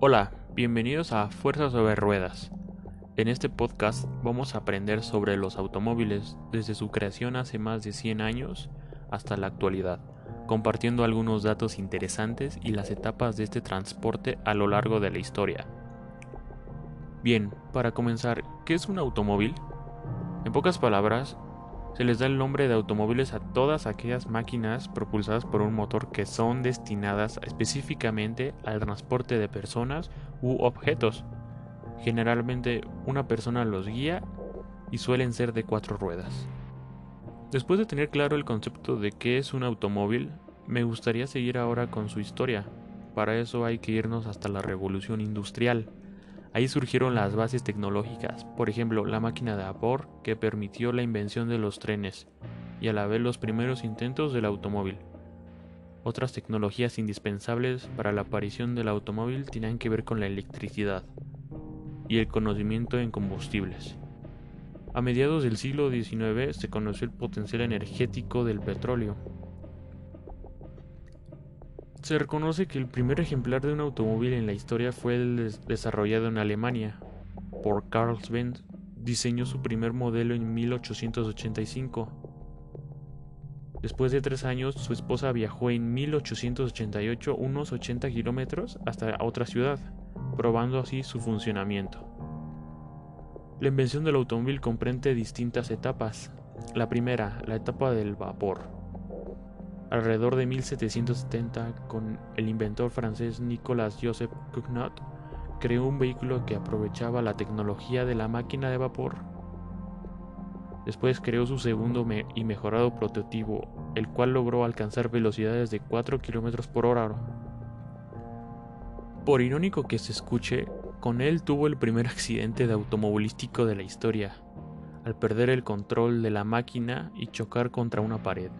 Hola, bienvenidos a Fuerza sobre Ruedas. En este podcast vamos a aprender sobre los automóviles desde su creación hace más de 100 años hasta la actualidad, compartiendo algunos datos interesantes y las etapas de este transporte a lo largo de la historia. Bien, para comenzar, ¿qué es un automóvil? En pocas palabras, se les da el nombre de automóviles a todas aquellas máquinas propulsadas por un motor que son destinadas específicamente al transporte de personas u objetos. Generalmente una persona los guía y suelen ser de cuatro ruedas. Después de tener claro el concepto de qué es un automóvil, me gustaría seguir ahora con su historia. Para eso hay que irnos hasta la revolución industrial. Ahí surgieron las bases tecnológicas, por ejemplo, la máquina de vapor que permitió la invención de los trenes y a la vez los primeros intentos del automóvil. Otras tecnologías indispensables para la aparición del automóvil tenían que ver con la electricidad y el conocimiento en combustibles. A mediados del siglo XIX se conoció el potencial energético del petróleo, se reconoce que el primer ejemplar de un automóvil en la historia fue el desarrollado en Alemania por Carl Benz. Diseñó su primer modelo en 1885. Después de tres años, su esposa viajó en 1888 unos 80 kilómetros hasta otra ciudad, probando así su funcionamiento. La invención del automóvil comprende distintas etapas. La primera, la etapa del vapor Alrededor de 1770, con el inventor francés Nicolas Joseph Cugnot, creó un vehículo que aprovechaba la tecnología de la máquina de vapor. Después creó su segundo y mejorado prototipo, el cual logró alcanzar velocidades de 4 km por hora. Por irónico que se escuche, con él tuvo el primer accidente de automovilístico de la historia, al perder el control de la máquina y chocar contra una pared.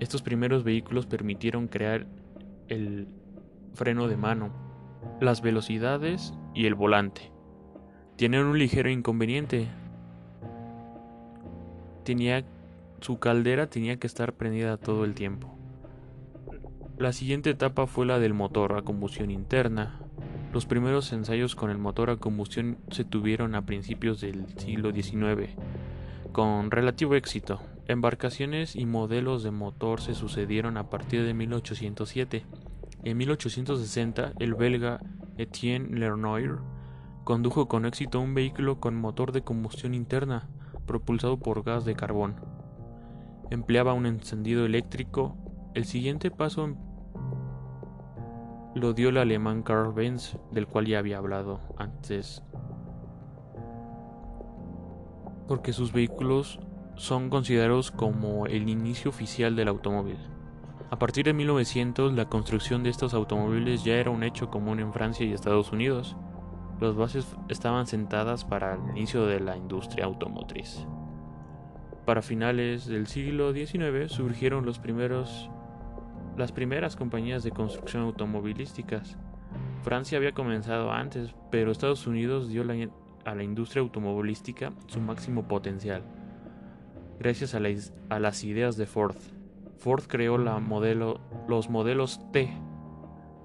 Estos primeros vehículos permitieron crear el freno de mano, las velocidades y el volante. Tienen un ligero inconveniente. Tenía su caldera tenía que estar prendida todo el tiempo. La siguiente etapa fue la del motor a combustión interna. Los primeros ensayos con el motor a combustión se tuvieron a principios del siglo XIX, con relativo éxito. Embarcaciones y modelos de motor se sucedieron a partir de 1807. En 1860, el belga Etienne Lernoir condujo con éxito un vehículo con motor de combustión interna, propulsado por gas de carbón. Empleaba un encendido eléctrico. El siguiente paso lo dio el alemán Karl Benz, del cual ya había hablado antes, porque sus vehículos son considerados como el inicio oficial del automóvil. A partir de 1900, la construcción de estos automóviles ya era un hecho común en Francia y Estados Unidos. Las bases estaban sentadas para el inicio de la industria automotriz. Para finales del siglo XIX surgieron los primeros, las primeras compañías de construcción automovilísticas. Francia había comenzado antes, pero Estados Unidos dio a la industria automovilística su máximo potencial gracias a, las ideas de Ford. Ford creó modelo, los modelos T.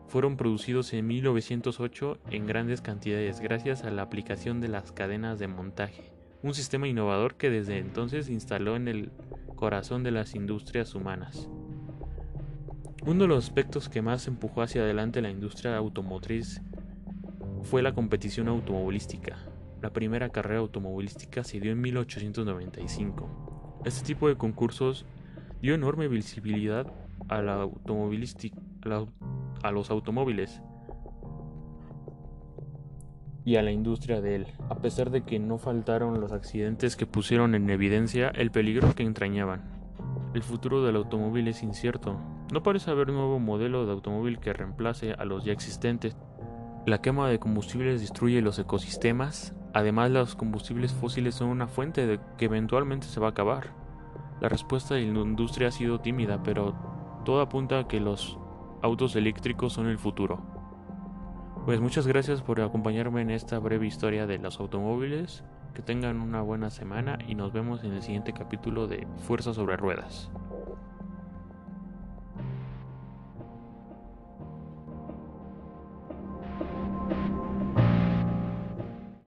Fueron producidos en 1908 en grandes cantidades gracias a la aplicación de las cadenas de montaje, un sistema innovador que desde entonces instaló en el corazón de las industrias humanas. Uno de los aspectos que más empujó hacia adelante la industria automotriz fue la competición automovilística. La primera carrera automovilística se dio en 1895. Este tipo de concursos dio enorme visibilidad a la automovilística, a, los automóviles y a la industria de él, a pesar de que no faltaron los accidentes que pusieron en evidencia el peligro que entrañaban. El futuro del automóvil es incierto. No parece haber nuevo modelo de automóvil que reemplace a los ya existentes. La quema de combustibles destruye los ecosistemas, además los combustibles fósiles son una fuente de que eventualmente se va a acabar. La respuesta de la industria ha sido tímida, pero todo apunta a que los autos eléctricos son el futuro. Pues muchas gracias por acompañarme en esta breve historia de los automóviles. Que tengan una buena semana y nos vemos en el siguiente capítulo de Fuerza sobre Ruedas.